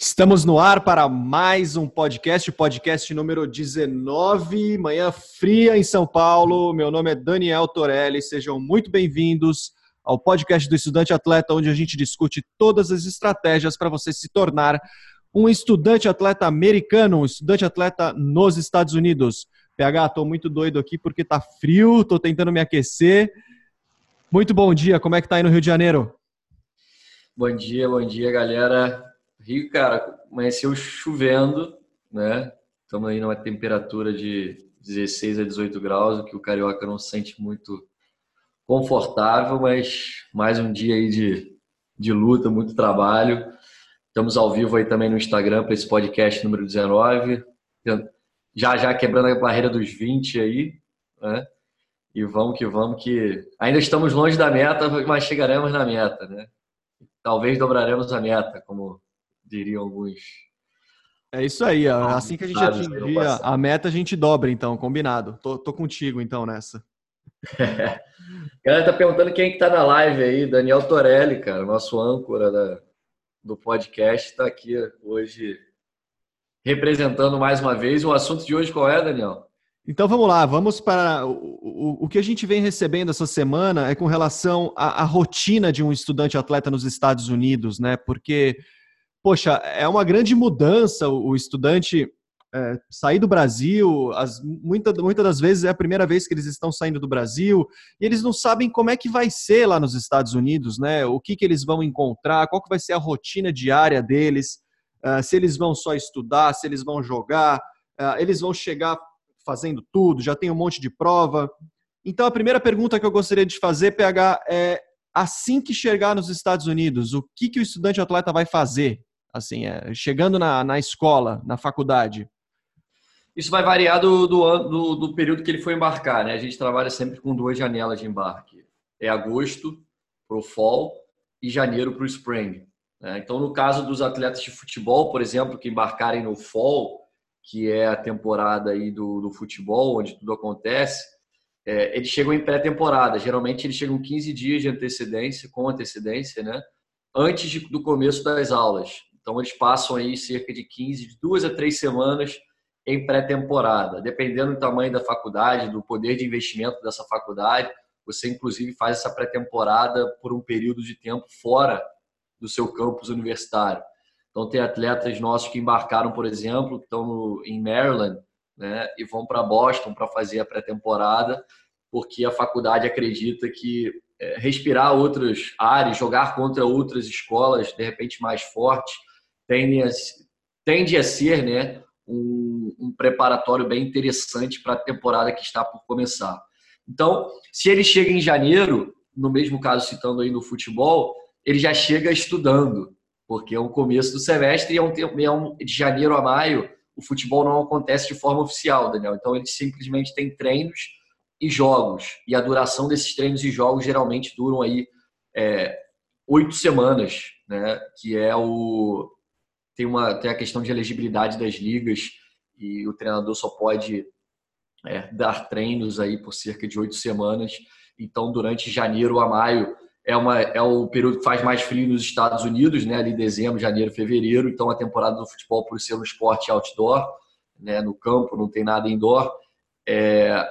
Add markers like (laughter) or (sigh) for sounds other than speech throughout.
Estamos no ar para mais um podcast, podcast número 19, manhã fria em São Paulo. Meu nome é Daniel Torelli, sejam muito bem-vindos ao podcast do Estudante Atleta, onde a gente discute todas as estratégias para você se tornar um estudante atleta americano, um estudante atleta nos Estados Unidos. PH, estou muito doido aqui porque tá frio, estou tentando me aquecer. Muito bom dia, como é que tá aí no Rio de Janeiro? Bom dia, bom dia, galera. Rio, cara, amanheceu chovendo, né? Estamos aí numa temperatura de 16 a 18 graus, o que o carioca não se sente muito confortável, mas mais um dia aí de, de luta, muito trabalho. Estamos ao vivo aí também no Instagram para esse podcast número 19. Já já quebrando a barreira dos 20 aí, né? E vamos que vamos que ainda estamos longe da meta, mas chegaremos na meta, né? Talvez dobraremos a meta, como diriam alguns. É isso aí, assim que a gente atingir a meta, a gente dobra, então, combinado. Tô, tô contigo, então, nessa. É. (laughs) Galera tá perguntando quem que tá na live aí, Daniel Torelli, cara, nosso âncora da, do podcast, está aqui hoje representando mais uma vez. O assunto de hoje qual é, Daniel? Então vamos lá, vamos para o, o, o que a gente vem recebendo essa semana é com relação à, à rotina de um estudante atleta nos Estados Unidos, né? Porque poxa, é uma grande mudança o estudante é, sair do Brasil, as, muita, muitas das vezes é a primeira vez que eles estão saindo do Brasil, e eles não sabem como é que vai ser lá nos Estados Unidos, né? O que, que eles vão encontrar, qual que vai ser a rotina diária deles, uh, se eles vão só estudar, se eles vão jogar, uh, eles vão chegar fazendo tudo, já tem um monte de prova. Então a primeira pergunta que eu gostaria de fazer, PH, é assim que chegar nos Estados Unidos, o que, que o estudante atleta vai fazer? Assim, é, chegando na, na escola, na faculdade? Isso vai variar do, do, do, do, período que ele for embarcar, né? A gente trabalha sempre com duas janelas de embarque. É agosto para o fall e janeiro para o spring. Né? Então, no caso dos atletas de futebol, por exemplo, que embarcarem no fall, que é a temporada aí do, do futebol, onde tudo acontece, é, eles chegam em pré-temporada. Geralmente, eles chegam 15 dias de antecedência, com antecedência, né? Antes de, do começo das aulas. Então, eles passam aí cerca de 15, de duas a três semanas em pré-temporada. Dependendo do tamanho da faculdade, do poder de investimento dessa faculdade, você, inclusive, faz essa pré-temporada por um período de tempo fora do seu campus universitário. Então, tem atletas nossos que embarcaram, por exemplo, que estão no, em Maryland né, e vão para Boston para fazer a pré-temporada, porque a faculdade acredita que é, respirar outras áreas, jogar contra outras escolas, de repente mais fortes, tende a, tende a ser né, um, um preparatório bem interessante para a temporada que está por começar. Então, se ele chega em janeiro, no mesmo caso citando aí no futebol, ele já chega estudando, porque é o começo do semestre e é um, é um de janeiro a maio o futebol não acontece de forma oficial, Daniel. Então ele simplesmente tem treinos e jogos e a duração desses treinos e jogos geralmente duram aí é, oito semanas, né? Que é o tem uma tem a questão de elegibilidade das ligas e o treinador só pode é, dar treinos aí por cerca de oito semanas. Então, durante janeiro a maio é, uma, é o período que faz mais frio nos Estados Unidos, né? Ali dezembro, janeiro, fevereiro. Então, a temporada do futebol, por ser um esporte outdoor, né? No campo, não tem nada indoor. É,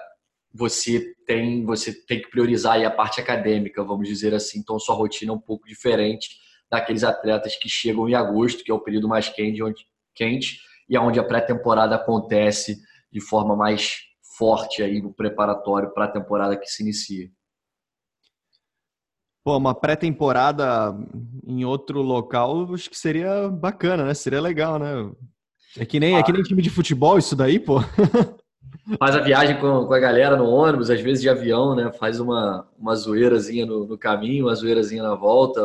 você tem você tem que priorizar a parte acadêmica, vamos dizer assim. Então, sua rotina é um pouco diferente daqueles atletas que chegam em agosto, que é o período mais quente, onde, quente e é onde a pré-temporada acontece de forma mais forte aí no preparatório para a temporada que se inicia. Pô, uma pré-temporada em outro local, acho que seria bacana, né? Seria legal, né? É que nem, ah. é que nem time de futebol isso daí, pô. (laughs) Faz a viagem com, com a galera no ônibus, às vezes de avião, né? Faz uma, uma zoeirazinha no, no caminho, uma zoeirazinha na volta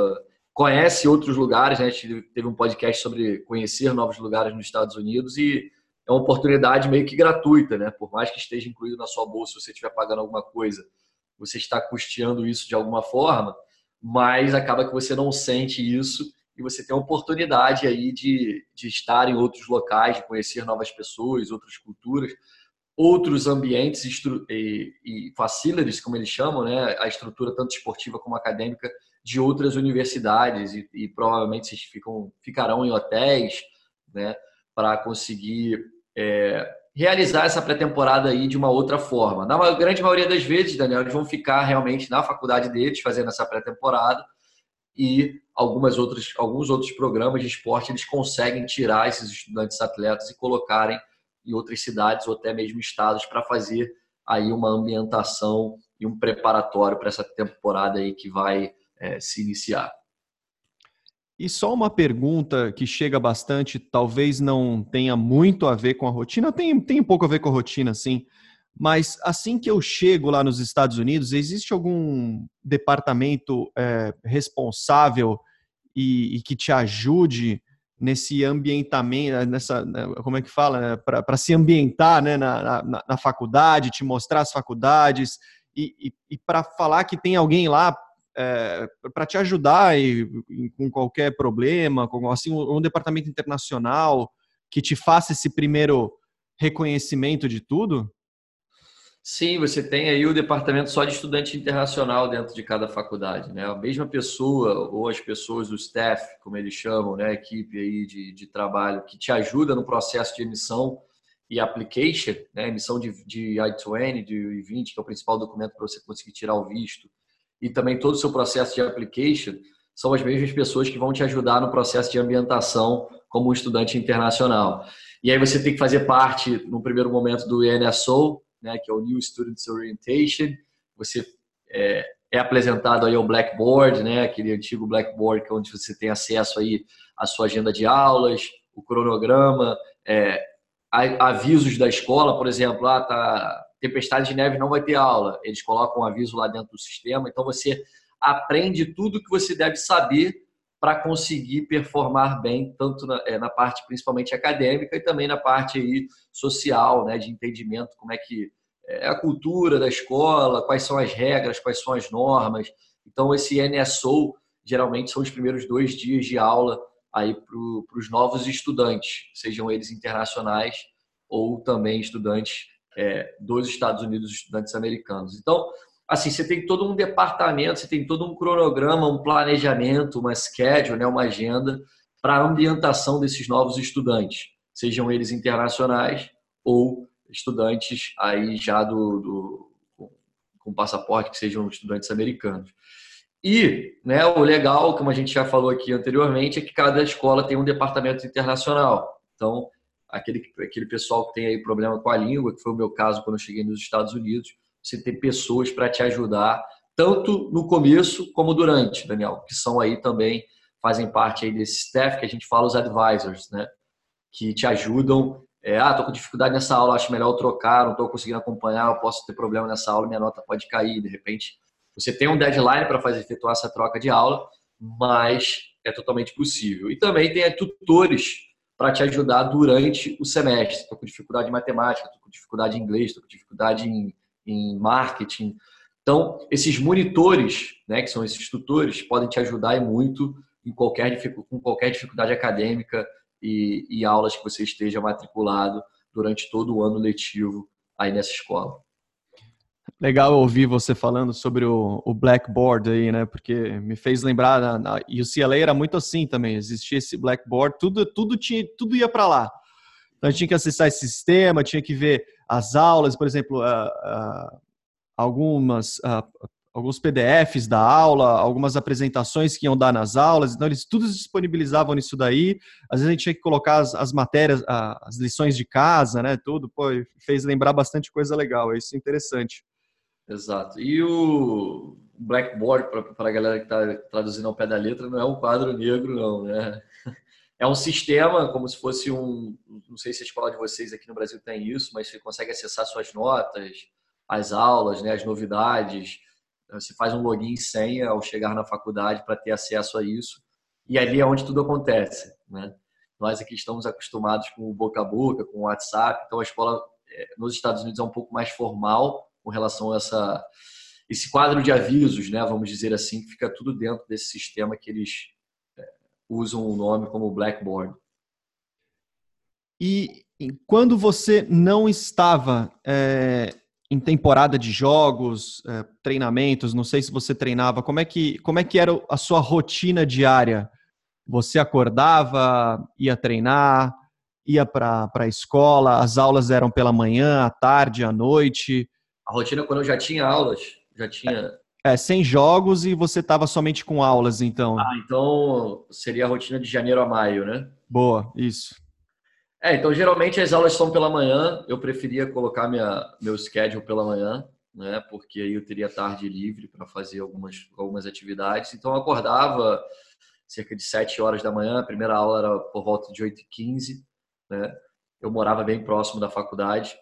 conhece outros lugares, né? A gente teve um podcast sobre conhecer novos lugares nos Estados Unidos e é uma oportunidade meio que gratuita, né? Por mais que esteja incluído na sua bolsa, se você estiver pagando alguma coisa, você está custeando isso de alguma forma, mas acaba que você não sente isso e você tem a oportunidade aí de, de estar em outros locais, de conhecer novas pessoas, outras culturas, outros ambientes e, e como eles chamam, né? A estrutura tanto esportiva como acadêmica de outras universidades e, e provavelmente vocês ficam, ficarão em hotéis né, para conseguir é, realizar essa pré-temporada aí de uma outra forma. Na grande maioria das vezes, Daniel, eles vão ficar realmente na faculdade deles fazendo essa pré-temporada e algumas outras, alguns outros programas de esporte eles conseguem tirar esses estudantes atletas e colocarem em outras cidades ou até mesmo estados para fazer aí uma ambientação e um preparatório para essa temporada aí que vai é, se iniciar. E só uma pergunta que chega bastante, talvez não tenha muito a ver com a rotina, tem, tem pouco a ver com a rotina, sim. Mas assim que eu chego lá nos Estados Unidos, existe algum departamento é, responsável e, e, que te ajude nesse ambientamento, nessa, né, como é que fala, né, para se ambientar né, na, na, na, faculdade, te mostrar as faculdades e, e, e para falar que tem alguém lá é, para te ajudar e, com qualquer problema, com assim um, um, departamento internacional que te faça esse primeiro reconhecimento de tudo? Sim, você tem aí o departamento só de estudante internacional dentro de cada faculdade, né? A mesma pessoa ou as pessoas do staff, como eles chamam, né? A equipe aí de, de trabalho que te ajuda no processo de emissão e application, né? Emissão de, de I-20, de I-20, que é o principal documento para você conseguir tirar o visto e também todo o seu processo de application são as mesmas pessoas que vão te ajudar no processo de ambientação como estudante internacional. E aí você tem que fazer parte, no primeiro momento, do NSO, né, que é o New Students Orientation. Você é, é apresentado aí ao Blackboard, né, aquele antigo Blackboard, é onde você tem acesso aí à sua agenda de aulas, o cronograma, é, avisos da escola, por exemplo, ah, tá tempestade de neve não vai ter aula. Eles colocam um aviso lá dentro do sistema. Então você aprende tudo que você deve saber para conseguir performar bem, tanto na, é, na, parte principalmente acadêmica e também na parte aí social, né, de entendimento, como é que é a cultura da escola, quais são as regras, quais são as normas. Então esse NSO geralmente são os primeiros dois dias de aula aí para os novos estudantes, sejam eles internacionais ou também estudantes é, dos Estados Unidos, estudantes americanos. Então, assim, você tem todo um departamento, você tem todo um cronograma, um planejamento, uma schedule, né, uma agenda para a ambientação desses novos estudantes, sejam eles internacionais ou estudantes aí já do, do com passaporte que sejam estudantes americanos. E né, o legal, como a gente já falou aqui anteriormente, é que cada escola tem um departamento internacional. Então, aquele, aquele pessoal que tem aí problema com a língua, que foi o meu caso quando eu cheguei nos Estados Unidos, você tem pessoas para te ajudar, tanto no começo como durante, Daniel, que são aí também, fazem parte aí desse staff que a gente fala, os advisors, né? Que te ajudam. É, ah, tô com dificuldade nessa aula, acho melhor eu trocar, não estou conseguindo acompanhar, eu posso ter problema nessa aula, minha nota pode cair, de repente. Você tem um deadline para fazer efetuar essa troca de aula, mas é totalmente possível. E também tem tutores para te ajudar durante o semestre. Estou com dificuldade em matemática, estou com dificuldade em inglês, estou com dificuldade em, em marketing. Então, esses monitores, né, que são esses tutores, podem te ajudar muito em qualquer, com qualquer dificuldade acadêmica e, e aulas que você esteja matriculado durante todo o ano letivo aí nessa escola. Legal ouvir você falando sobre o, o, Blackboard aí, né? Porque me fez lembrar, na, na, e o CLA era muito assim também, existia esse Blackboard, tudo, tudo, tinha, tudo ia para lá. Então a gente tinha que acessar esse sistema, tinha que ver as aulas, por exemplo, uh, uh, algumas, uh, alguns PDFs da aula, algumas apresentações que iam dar nas aulas, então eles tudo disponibilizavam nisso daí. Às vezes a gente tinha que colocar as, as matérias, as lições de casa, né? Tudo, pô, fez lembrar bastante coisa legal, isso é interessante. Exato. E o Blackboard, para a galera que está traduzindo ao pé da letra, não é um quadro negro, não, né? (laughs) É um sistema, como se fosse um. Não sei se a escola de vocês aqui no Brasil tem isso, mas você consegue acessar suas notas, as aulas, né, as novidades. Você faz um login e senha ao chegar na faculdade para ter acesso a isso. E ali é onde tudo acontece. Né? Nós aqui estamos acostumados com o boca a boca, com o WhatsApp, então a escola é, nos Estados Unidos é um pouco mais formal com relação a essa, esse quadro de avisos, né, vamos dizer assim, que fica tudo dentro desse sistema que eles é, usam o nome como Blackboard. E quando você não estava é, em temporada de jogos, é, treinamentos, não sei se você treinava, como é que, como é que era a sua rotina diária? Você acordava, ia treinar, ia para a escola? As aulas eram pela manhã, à tarde, à noite? A rotina quando eu já tinha aulas, já tinha. É, sem jogos e você estava somente com aulas, então. Ah, então seria a rotina de janeiro a maio, né? Boa, isso. É, então geralmente as aulas são pela manhã. Eu preferia colocar minha, meu schedule pela manhã, né? Porque aí eu teria tarde livre para fazer algumas, algumas atividades. Então eu acordava cerca de 7 horas da manhã, a primeira aula era por volta de 8h15, né? Eu morava bem próximo da faculdade,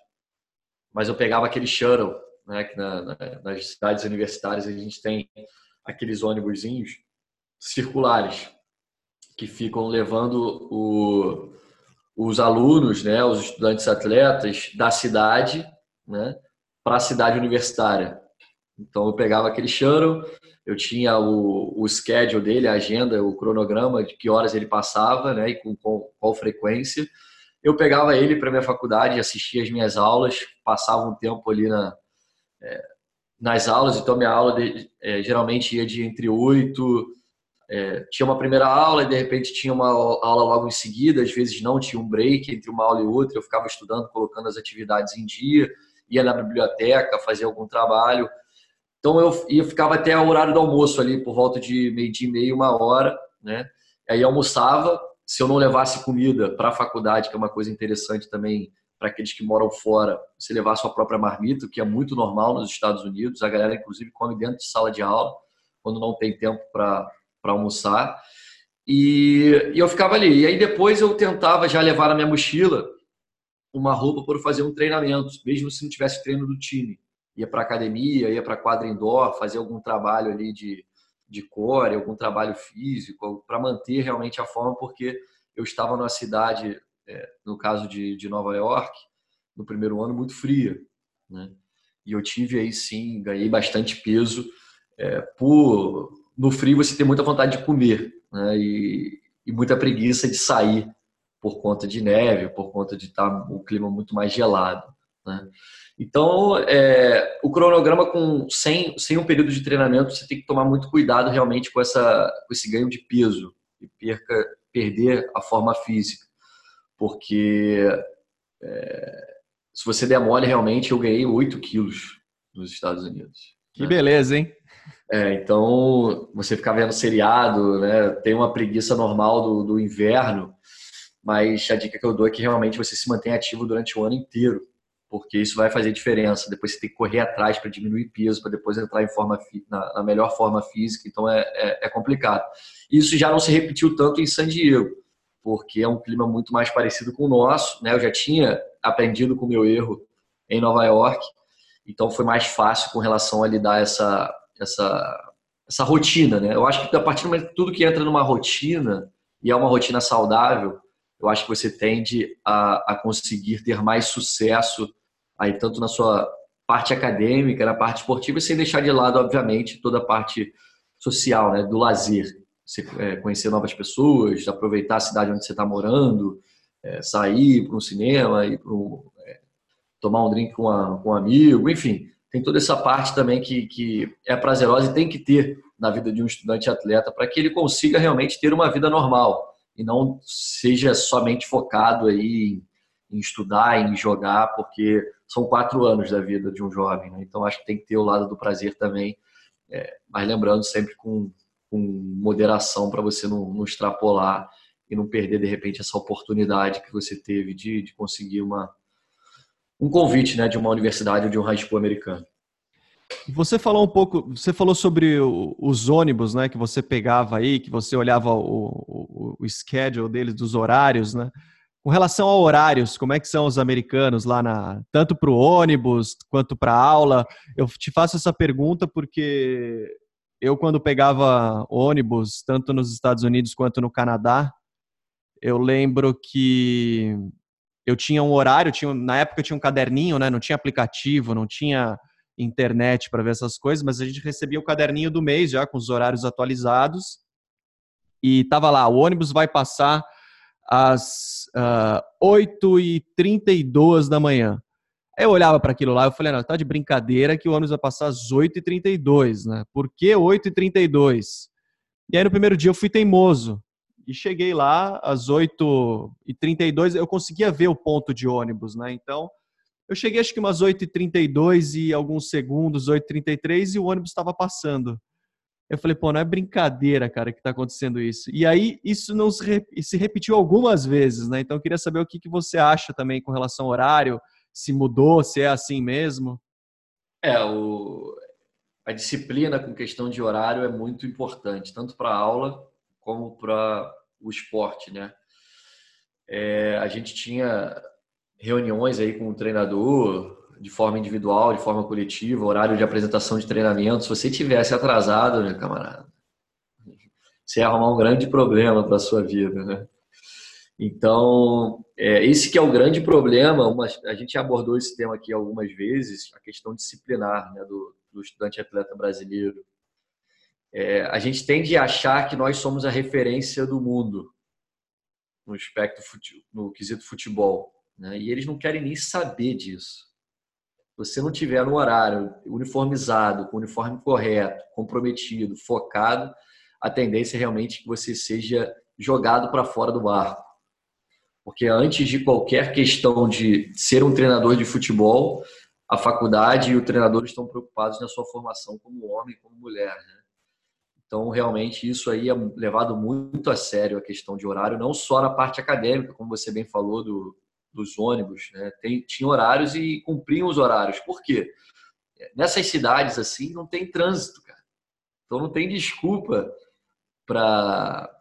mas eu pegava aquele shuttle, né? Que na, na, nas cidades universitárias a gente tem aqueles ônibusinhos circulares que ficam levando o, os alunos, né, os estudantes atletas da cidade, né, para a cidade universitária. Então eu pegava aquele shuttle, eu tinha o, o schedule dele, a agenda, o cronograma de que horas ele passava, né, e com, com qual frequência. Eu pegava ele para minha faculdade, assistia as minhas aulas, passava um tempo ali na, é, nas aulas, então minha aula de, é, geralmente ia de entre 8, é, tinha uma primeira aula e de repente tinha uma aula logo em seguida, às vezes não, tinha um break entre uma aula e outra, eu ficava estudando, colocando as atividades em dia, ia na biblioteca, fazia algum trabalho, então eu, eu ficava até o horário do almoço ali, por volta de meio dia e meio, uma hora, né? Aí almoçava, se eu não levasse comida para a faculdade, que é uma coisa interessante também para aqueles que moram fora, você levar sua própria marmita, que é muito normal nos Estados Unidos, a galera inclusive come dentro de sala de aula, quando não tem tempo para almoçar. E, e, eu ficava ali. E aí depois eu tentava já levar na minha mochila uma roupa para fazer um treinamento, mesmo se não tivesse treino do time ia para academia, ia para quadra indoor, fazer algum trabalho ali de, de core, algum trabalho físico, para manter realmente a forma, porque eu estava numa cidade, é, no caso de, de Nova York, no primeiro ano, muito fria. Né? E eu tive aí sim, ganhei bastante peso. É, por No frio você tem muita vontade de comer né? e, e muita preguiça de sair por conta de neve, por conta de estar tá o clima muito mais gelado. Né? Então, é, o cronograma com sem, sem um período de treinamento, você tem que tomar muito cuidado realmente com, essa, com esse ganho de peso e perca, perder a forma física. Porque é, se você der mole, realmente, eu ganhei 8 quilos nos Estados Unidos. Que né? beleza, hein? É, então, você ficar vendo seriado, né? Tem uma preguiça normal do, do inverno, mas a dica que eu dou é que realmente você se mantém ativo durante o ano inteiro porque isso vai fazer diferença. Depois você tem que correr atrás para diminuir peso, para depois entrar em forma na, na, melhor forma física. Então é, é, é, complicado. Isso já não se repetiu tanto em San Diego, porque é um clima muito mais parecido com o nosso. Né? Eu já tinha aprendido com o meu erro em Nova York, então foi mais fácil com relação a lidar essa essa essa rotina, né? Eu acho que a partir do momento tudo que entra numa rotina e é uma rotina saudável, eu acho que você tende a, a conseguir ter mais sucesso aí tanto na sua parte acadêmica, na parte esportiva, sem deixar de lado, obviamente, toda a parte social, né, do lazer. Você é, conhecer novas pessoas, aproveitar a cidade onde você está morando, é, sair para um cinema, ir para é, tomar um drink com, a, com um amigo, enfim, tem toda essa parte também que, que é prazerosa e tem que ter na vida de um estudante atleta para que ele consiga realmente ter uma vida normal e não seja somente focado aí em estudar, em jogar, porque são quatro anos da vida de um jovem, né? Então acho que tem que ter o lado do prazer também, é, mas lembrando sempre com, com moderação para você não, não, extrapolar e não perder de repente essa oportunidade que você teve de, de conseguir uma um convite, né, de uma universidade ou de um high school americano. Você falou um pouco, você falou sobre o, os ônibus, né, que você pegava aí, que você olhava o, o, o schedule deles, dos horários, né? Com relação a horários, como é que são os americanos lá na tanto para o ônibus quanto para aula? Eu te faço essa pergunta porque eu quando pegava ônibus tanto nos Estados Unidos quanto no Canadá, eu lembro que eu tinha um horário, tinha, na época tinha um caderninho, né? Não tinha aplicativo, não tinha internet para ver essas coisas, mas a gente recebia o caderninho do mês já com os horários atualizados e tava lá, o ônibus vai passar às uh, ah, 8h32 da manhã. Eu olhava para aquilo lá e falei, não, tá de brincadeira que o ônibus vai passar às 8h32, né? Por que 8h32? E aí no primeiro dia eu fui teimoso. e cheguei lá às 8h32, eu conseguia ver o ponto de ônibus, né? Então, eu cheguei acho que umas 8h32 e alguns segundos, 8h33, e o ônibus estava passando. Eu falei, pô, não é brincadeira, cara, que está acontecendo isso. E aí, isso não se, se, repetiu algumas vezes, né? Então, eu queria saber o que, que você acha também com relação ao horário, se mudou, se é assim mesmo. É, o... a disciplina com questão de horário é muito importante, tanto para a aula como para o esporte, né? É, a gente tinha reuniões aí com o treinador, de forma individual, de forma coletiva, horário de apresentação de treinamento, se você tivesse atrasado, meu camarada, você ia arrumar um grande problema para a sua vida, né? Então, é, esse que é o grande problema, uma, a gente abordou esse tema aqui algumas vezes, a questão disciplinar né, do, do estudante atleta brasileiro. É, a gente tende a achar que nós somos a referência do mundo no aspecto no quesito futebol, né? e eles não querem nem saber disso você não tiver no horário uniformizado, com o uniforme correto, comprometido, focado, a tendência é realmente que você seja jogado para fora do barco. Porque antes de qualquer questão de ser um treinador de futebol, a faculdade e o treinador estão preocupados na sua formação como homem, como mulher. Né? Então, realmente, isso aí é levado muito a sério a questão de horário, não só na parte acadêmica, como você bem falou, do, dos ônibus, né? Tem, tinha horários e cumpriam os horários. Por quê? Nessas cidades assim não tem trânsito, cara. Então não tem desculpa para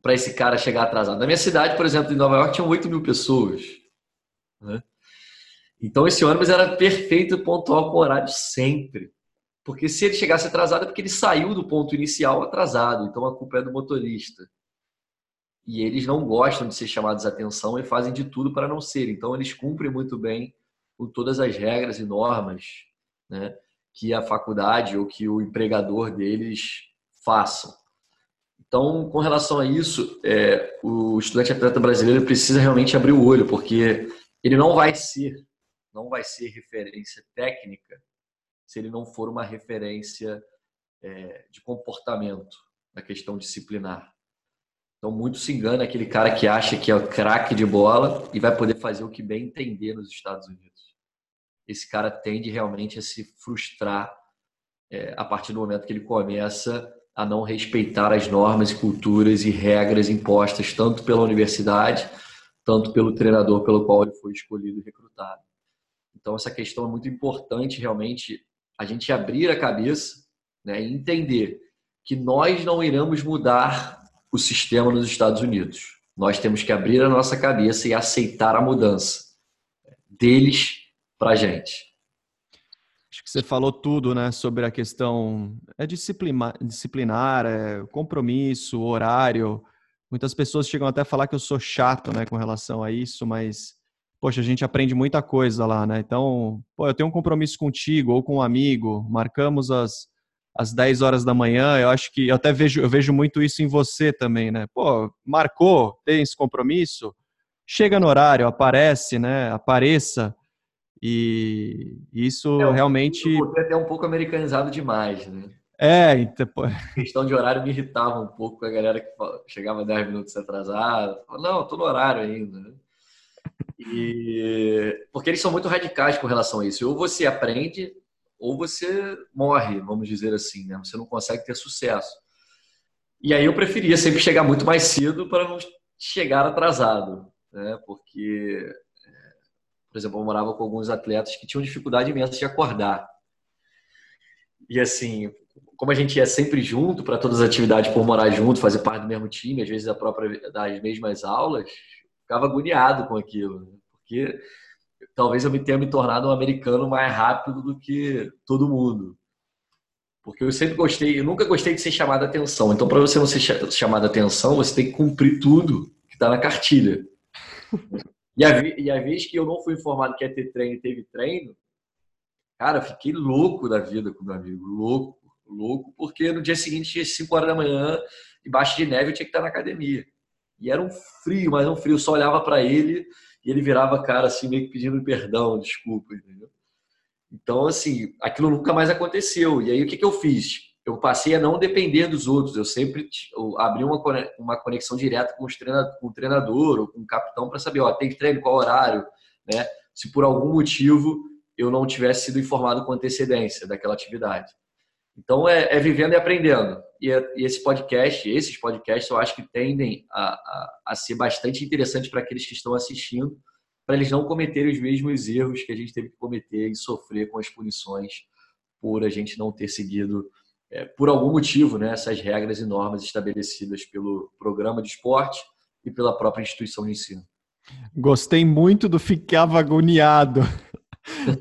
para esse cara chegar atrasado. Na minha cidade, por exemplo, em Nova York, tinham 8 mil pessoas. Né? Então esse ônibus era perfeito pontual com horário sempre. Porque se ele chegasse atrasado é porque ele saiu do ponto inicial atrasado. Então a culpa é do motorista e eles não gostam de ser chamados a atenção e fazem de tudo para não ser. Então, eles cumprem muito bem com todas as regras e normas né, que a faculdade ou que o empregador deles façam. Então, com relação a isso, é, o estudante atleta brasileiro precisa realmente abrir o olho, porque ele não vai ser, não vai ser referência técnica se ele não for uma referência é, de comportamento na questão disciplinar. Então, muito se engana aquele cara que acha que é o craque de bola e vai poder fazer o que bem entender nos Estados Unidos. Esse cara tende realmente a se frustrar é, a partir do momento que ele começa a não respeitar as normas, culturas e regras impostas tanto pela universidade, tanto pelo treinador pelo qual ele foi escolhido e recrutado. Então, essa questão é muito importante, realmente, a gente abrir a cabeça né, e entender que nós não iremos mudar o sistema nos Estados Unidos. Nós temos que abrir a nossa cabeça e aceitar a mudança deles para a gente. Acho que você falou tudo, né, sobre a questão é disciplinar, disciplinar é compromisso, horário. Muitas pessoas chegam até a falar que eu sou chato, né, com relação a isso, mas poxa, a gente aprende muita coisa lá, né? Então, pô, eu tenho um compromisso contigo ou com um amigo, marcamos as às 10 horas da manhã, eu acho que eu até vejo, eu vejo muito isso em você também, né? Pô, marcou, tem esse compromisso, chega no horário, aparece, né? Apareça. E isso é, realmente. Você até um pouco americanizado demais, né? É, então. A questão de horário me irritava um pouco com a galera que chegava 10 minutos atrasado. Não, tô no horário ainda. Né? E... Porque eles são muito radicais com relação a isso. Ou você aprende ou você morre, vamos dizer assim, né? Você não consegue ter sucesso. E aí eu preferia sempre chegar muito mais cedo para não chegar atrasado, né? Porque, é, por exemplo, eu morava com alguns atletas que tinham dificuldade imensa de acordar. E assim, como a gente ia sempre junto para todas as atividades por morar junto, fazer parte do mesmo time, às vezes da própria das mesmas aulas, ficava agoniado com aquilo, né? porque talvez eu tenha me tornado um americano mais rápido do que todo mundo. Porque eu sempre gostei, eu nunca gostei de ser chamado a atenção. Então, para você não ser chamado a atenção, você tem que cumprir tudo que está na cartilha. E a, e a vez que eu não fui informado que ia ter treino e teve treino, cara, eu fiquei louco da vida com meu amigo. Louco, louco, porque no dia seguinte, tinha 5 horas da manhã, debaixo de neve, eu tinha que estar na academia. E era um frio, mas um frio. Eu só olhava para ele e ele virava a cara assim, meio que pedindo perdão, desculpa, entendeu? Então, assim, aquilo nunca mais aconteceu. E aí, o que, que eu fiz? eu passei a não depender dos outros. Eu sempre eu abri uma, uma conexão direta com, os treinador, com o treinador ou com o capitão para saber, ó, tem treino, qual horário, né? Se por algum motivo eu não tivesse sido informado com antecedência daquela atividade. Então é, é vivendo e aprendendo. E, é, e, esse podcast, esses podcasts, eu acho que tendem a, a, a ser bastante interessantes para aqueles que estão assistindo, para eles não cometerem os mesmos erros que a gente teve que cometer e sofrer com as punições por a gente não ter seguido, é, por algum motivo, né, essas regras e normas estabelecidas pelo programa de esporte e pela própria instituição de ensino. Gostei muito do ficava agoniado.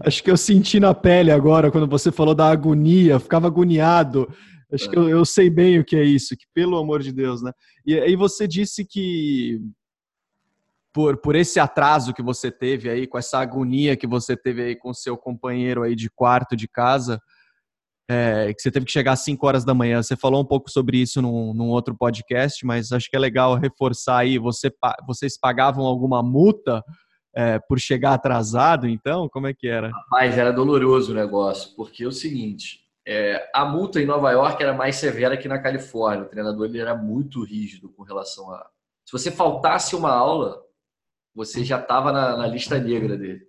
Acho que eu senti na pele agora quando você falou da agonia, ficava agoniado. Acho que eu, eu, sei bem o que é isso, que pelo amor de Deus, né? E aí você disse que por, por esse atraso que você teve aí, com essa agonia que você teve aí com seu companheiro aí de quarto de casa, é, que você teve que chegar às 5 horas da manhã. Você falou um pouco sobre isso num, num, outro podcast, mas acho que é legal reforçar aí. Você, vocês pagavam alguma multa é, por chegar atrasado, então? Como é que era? Mas era doloroso o negócio, porque é o seguinte: é, a multa em Nova York era mais severa que na Califórnia. O treinador ele era muito rígido com relação a. Se você faltasse uma aula, você já estava na, na lista negra dele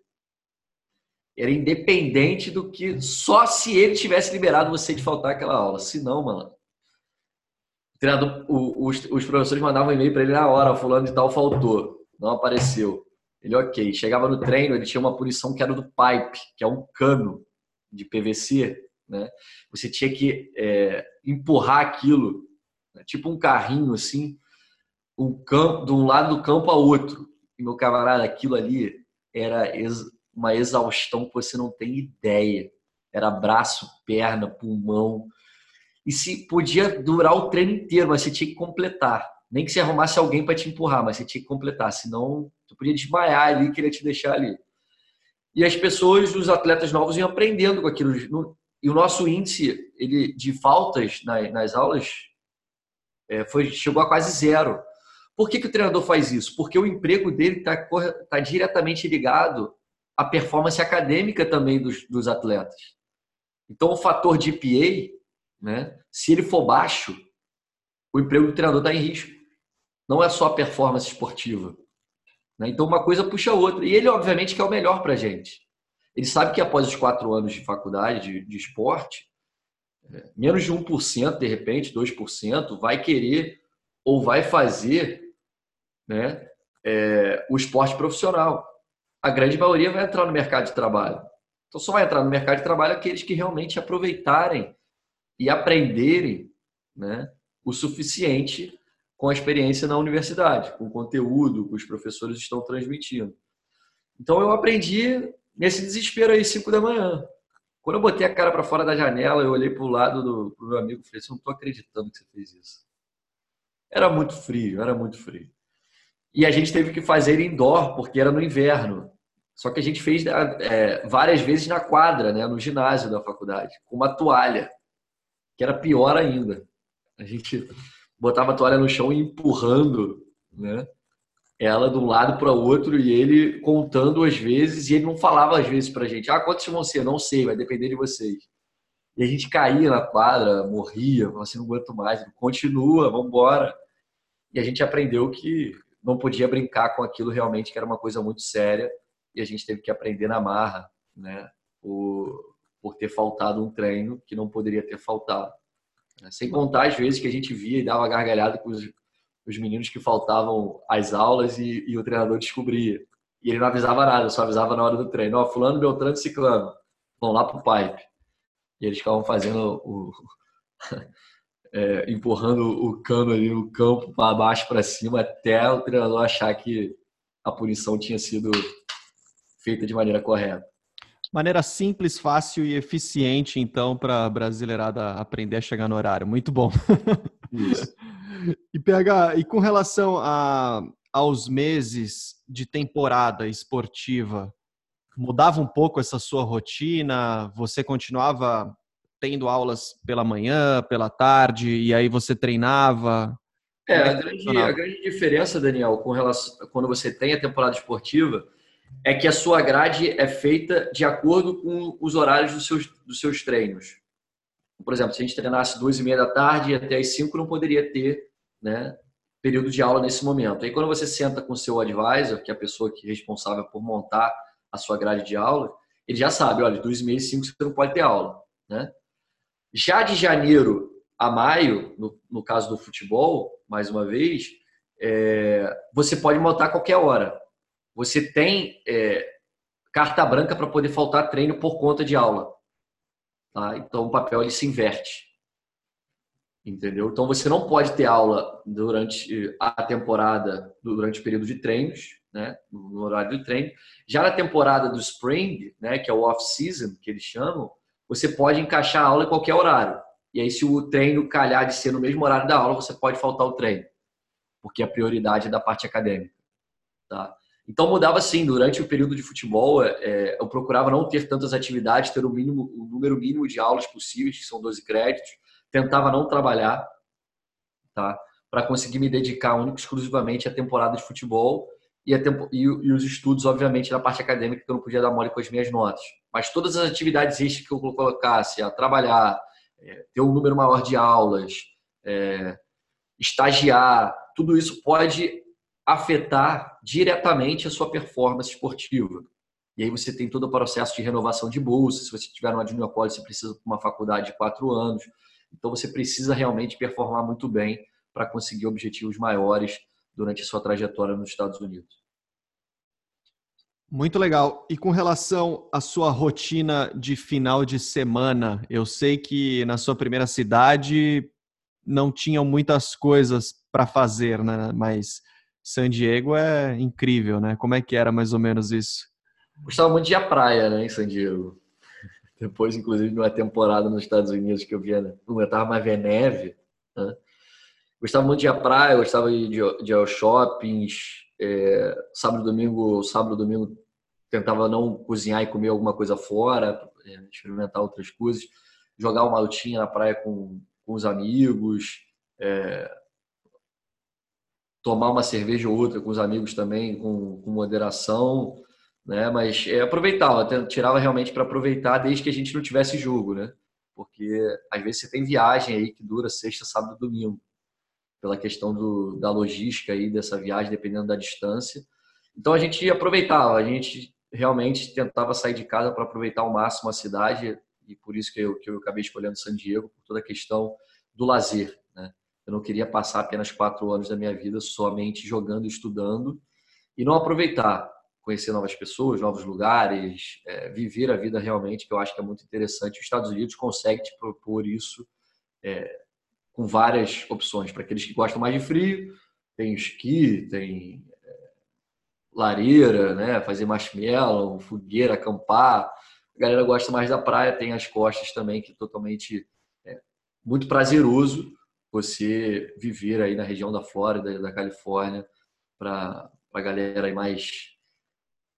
era independente do que só se ele tivesse liberado você de faltar aquela aula. Se não, mano. O treinador, o, os, os, professores mandavam um e-mail para ele na hora, fulano de tal faltou, não apareceu. Ele, ok. Chegava no treino, ele tinha uma punição que era do pipe, que é um cano de PVC, né? Você tinha que é, empurrar aquilo, né? tipo um carrinho assim, um campo, de um lado do campo a outro. E meu camarada, aquilo ali era uma exaustão que você não tem ideia. Era braço, perna, pulmão. E se podia durar o treino inteiro, mas você tinha que completar. Nem que você arrumasse alguém para te empurrar, mas você tinha que completar, senão tu podia desmaiar ali, queria te deixar ali. E as pessoas, os atletas novos iam aprendendo com aquilo. E o nosso índice ele, de faltas nas, aulas é, foi, chegou a quase zero. Por que, que o treinador faz isso? Porque o emprego dele está tá diretamente ligado a performance acadêmica também dos, dos atletas. Então, o fator de EPA, né, se ele for baixo, o emprego do treinador está em risco. Não é só a performance esportiva. Né? Então, uma coisa puxa a outra. E ele, obviamente, quer o melhor para a gente. Ele sabe que após os quatro anos de faculdade de, de esporte, é, menos de 1%, de repente, 2%, vai querer ou vai fazer né, é, o esporte profissional a grande maioria vai entrar no mercado de trabalho. Então, só vai entrar no mercado de trabalho aqueles que realmente aproveitarem e aprenderem né, o suficiente com a experiência na universidade, com o conteúdo que os professores estão transmitindo. Então, eu aprendi nesse desespero aí, 5 da manhã. Quando eu botei a cara para fora da janela, eu olhei para o lado do meu amigo e falei assim, não estou acreditando que você fez isso. Era muito frio, era muito frio. E a gente teve que fazer indoor, porque era no inverno. Só que a gente fez é, várias vezes na quadra, né, no ginásio da faculdade, com uma toalha, que era pior ainda. A gente botava a toalha no chão e empurrando né, ela de um lado para o outro e ele contando às vezes, e ele não falava às vezes para a gente: ah, quantos vão ser? Não sei, vai depender de vocês. E a gente caía na quadra, morria, falava assim: não aguento mais, continua, vamos embora. E a gente aprendeu que não podia brincar com aquilo realmente, que era uma coisa muito séria e a gente teve que aprender na marra, né? Por, por ter faltado um treino que não poderia ter faltado. Sem contar as vezes que a gente via e dava gargalhada com os, os meninos que faltavam às aulas e, e, o treinador descobria. E ele não avisava nada, só avisava na hora do treino. Ó, oh, fulano, Beltrano Ciclano, vão lá pro pipe. E eles ficavam fazendo o... (laughs) É, empurrando o cano ali no campo para baixo para cima até o treinador achar que a punição tinha sido feita de maneira correta. Maneira simples, fácil e eficiente, então, para a brasileirada aprender a chegar no horário. Muito bom. Isso. (laughs) e PH, e com relação a, aos meses de temporada esportiva, mudava um pouco essa sua rotina? Você continuava tendo aulas pela manhã, pela tarde, e aí você treinava? É, é a grande, a grande diferença, Daniel, com relação quando você tem a temporada esportiva é que a sua grade é feita de acordo com os horários dos seus, dos seus treinos. Por exemplo, se a gente treinasse duas e meia da tarde até as cinco não poderia ter né, período de aula nesse momento. Aí quando você senta com o seu advisor, que é a pessoa que é responsável por montar a sua grade de aula, ele já sabe, olha, duas e meia e cinco você não pode ter aula. Né? Já de janeiro a maio, no, no caso do futebol, mais uma vez, é, você pode montar qualquer hora. Você tem é, carta branca para poder faltar treino por conta de aula. Tá? Então o papel ele se inverte. Entendeu? Então você não pode ter aula durante a temporada, durante o período de treinos, né? no horário de treino. Já na temporada do spring, né? que é o off-season, que eles chamam, você pode encaixar a aula em qualquer horário. E aí, se o treino calhar de ser no mesmo horário da aula, você pode faltar o treino, porque a prioridade é da parte acadêmica. Tá? Então mudava assim, durante o período de futebol, é, é, eu procurava não ter tantas atividades, ter o, mínimo, o número mínimo de aulas possíveis, que são 12 créditos, tentava não trabalhar, tá? para conseguir me dedicar único exclusivamente à temporada de futebol e, tempo, e, e, os estudos, obviamente, na parte acadêmica, que eu não podia dar mole com as minhas notas. Mas todas as atividades extras que eu colocasse, a trabalhar, é, ter um número maior de aulas, é, estagiar, tudo isso pode afetar diretamente a sua performance esportiva. E aí você tem todo o processo de renovação de bolsa. Se você tiver no Junior College, você precisa de uma faculdade de quatro anos. Então você precisa realmente performar muito bem para conseguir objetivos maiores durante a sua trajetória nos Estados Unidos. Muito legal. E com relação à sua rotina de final de semana, eu sei que na sua primeira cidade não tinham muitas coisas para fazer, né? Mas San Diego é incrível, né? Como é que era mais ou menos isso? Gostava muito de ir à praia, né, em San Diego. Depois, inclusive, numa temporada nos Estados Unidos que eu via, né? não aguentava mais ver neve. Né? Gostava muito de ir à praia, gostava de, de, de ir aos shoppings. É, sábado, domingo, sábado, domingo, tentava não cozinhar e comer alguma coisa fora, é, experimentar outras coisas. Jogar uma lutinha na praia com, com os amigos. É, tomar uma cerveja ou outra com os amigos também, com, com moderação, né? Mas é, aproveitava, tirava realmente para aproveitar desde que a gente não tivesse jogo, né? Porque às vezes você tem viagem aí que dura sexta, sábado, domingo, pela questão do, da logística aí dessa viagem, dependendo da distância. Então a gente aproveitava, a gente realmente tentava sair de casa para aproveitar ao máximo a cidade e por isso que eu, que eu acabei escolhendo San Diego, por toda a questão do lazer. Eu não queria passar apenas quatro anos da minha vida somente jogando e estudando e não aproveitar, conhecer novas pessoas, novos lugares, é, viver a vida realmente, que eu acho que é muito interessante. Os Estados Unidos consegue te propor isso é, com várias opções. Para aqueles que gostam mais de frio, tem esqui, tem é, lareira, né? fazer marshmallow, fogueira, acampar. A galera gosta mais da praia, tem as costas também, que é totalmente é, muito prazeroso você viver aí na região da Flórida, da Califórnia, para a galera aí mais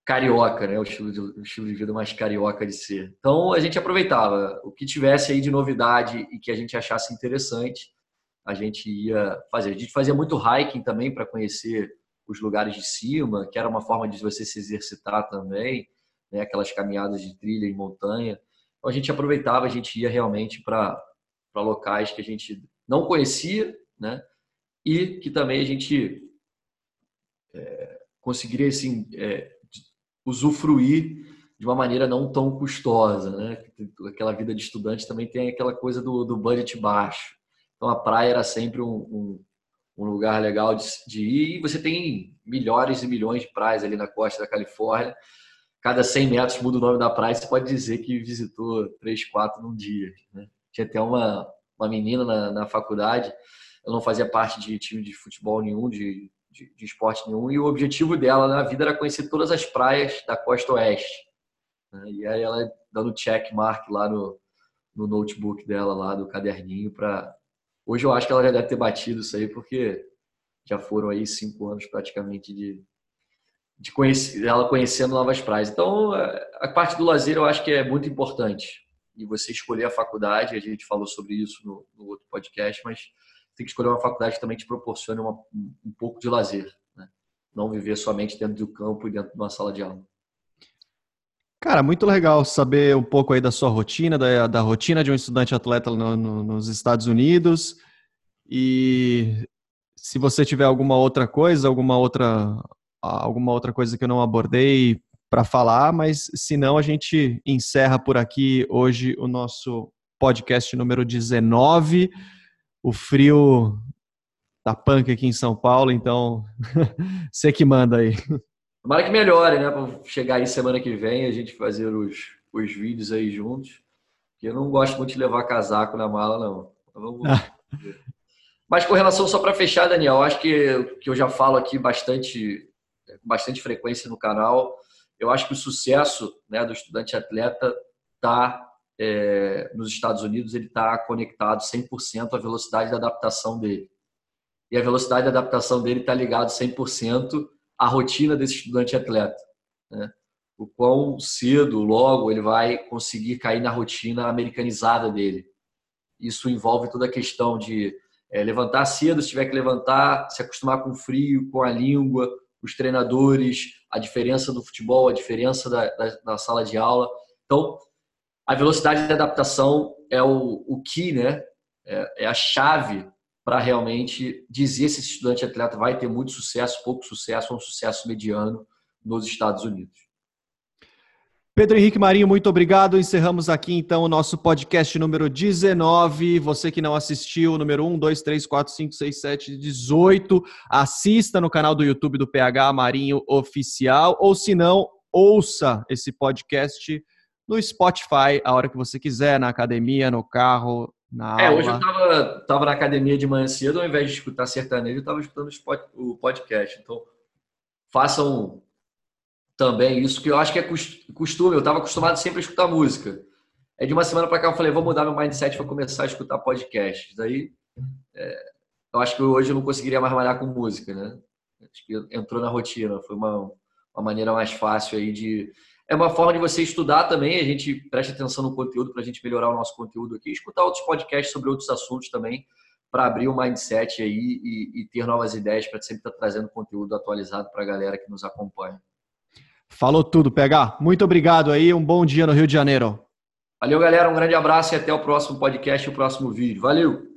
carioca, né? O estilo, de, o estilo de vida mais carioca de ser. Então a gente aproveitava o que tivesse aí de novidade e que a gente achasse interessante, a gente ia fazer. A gente fazia muito hiking também para conhecer os lugares de cima, que era uma forma de você se exercitar também, né? Aquelas caminhadas de trilha em montanha. Então a gente aproveitava, a gente ia realmente para locais que a gente não conhecia, né? E que também a gente é, conseguiria assim, é, usufruir de uma maneira não tão custosa, né? Aquela vida de estudante também tem aquela coisa do, do budget baixo. Então a praia era sempre um, um, um lugar legal de, de, ir. E você tem milhares e milhões de praias ali na costa da Califórnia. Cada 100 metros muda o nome da praia. Você pode dizer que visitou três, quatro num dia. Né? Tinha até uma, uma menina na, na faculdade, ela não fazia parte de time de futebol nenhum, de, de, de, esporte nenhum, e o objetivo dela na vida era conhecer todas as praias da costa oeste. Né? E aí ela dando check mark lá no, no notebook dela, lá do caderninho, para. Hoje eu acho que ela já deve ter batido isso aí, porque já foram aí cinco anos praticamente de, de conhecer, ela conhecendo novas praias. Então, a parte do lazer eu acho que é muito importante e você escolher a faculdade, a gente falou sobre isso no, no outro podcast, mas tem que escolher uma faculdade que também te proporcione uma, um pouco de lazer, né? não viver somente dentro do campo e dentro de uma sala de aula. Cara, muito legal saber um pouco aí da sua rotina, da, da rotina de um estudante atleta no, no, nos Estados Unidos. E se você tiver alguma outra coisa, alguma outra, alguma outra coisa que eu não abordei para falar, mas se não, a gente encerra por aqui hoje o nosso podcast número 19. O frio tá punk aqui em São Paulo, então (laughs) você que manda aí. Tomara que melhore, né? Para chegar aí semana que vem a gente fazer os, os vídeos aí juntos. Eu não gosto muito de levar casaco na mala, não. (laughs) Mas com relação, só para fechar, Daniel, acho que, que eu já falo aqui bastante, bastante frequência no canal. Eu acho que o sucesso né, do estudante atleta está é, nos Estados Unidos, ele está conectado 100% à velocidade da adaptação dele. E a velocidade de adaptação dele está ligado 100% à rotina desse estudante atleta. Né? O quão cedo, logo, ele vai conseguir cair na rotina americanizada dele. Isso envolve toda a questão de é, levantar cedo, se tiver que levantar, se acostumar com o frio, com a língua, os treinadores, a diferença do futebol, a diferença da, da, da sala de aula. Então, a velocidade de adaptação é o, o key, né? É, é a chave para realmente dizer se esse estudante atleta vai ter muito sucesso, pouco sucesso ou um sucesso mediano nos Estados Unidos. Pedro Henrique Marinho, muito obrigado. Encerramos aqui então o nosso podcast número 19. Você que não assistiu, número 1, 2, 3, 4, 5, 6, 7, 18, assista no canal do YouTube do PH Marinho Oficial, ou se não, ouça esse podcast no Spotify a hora que você quiser, na academia, no carro, na é, aula. hoje eu tava, tava na academia de manhã cedo, ao invés de escutar sertanejo, eu tava escutando o podcast. Então, façam também isso, que eu acho que é costume. Eu estava acostumado sempre a escutar música. É de uma semana para cá eu falei, vou mudar meu mindset para começar a escutar podcasts. Daí, é, eu acho que hoje eu não conseguiria mais malhar com música, né? Acho que entrou na rotina. Foi uma, uma maneira mais fácil aí de. É uma forma de você estudar também. A gente preste atenção no conteúdo para a gente melhorar o nosso conteúdo aqui. Escutar outros podcasts sobre outros assuntos também para abrir o mindset aí e, e ter novas ideias para sempre estar tá trazendo conteúdo atualizado para a galera que nos acompanha. Falou tudo, PH. Muito obrigado aí. Um bom dia no Rio de Janeiro. Valeu, galera. Um grande abraço e até o próximo podcast o próximo vídeo. Valeu!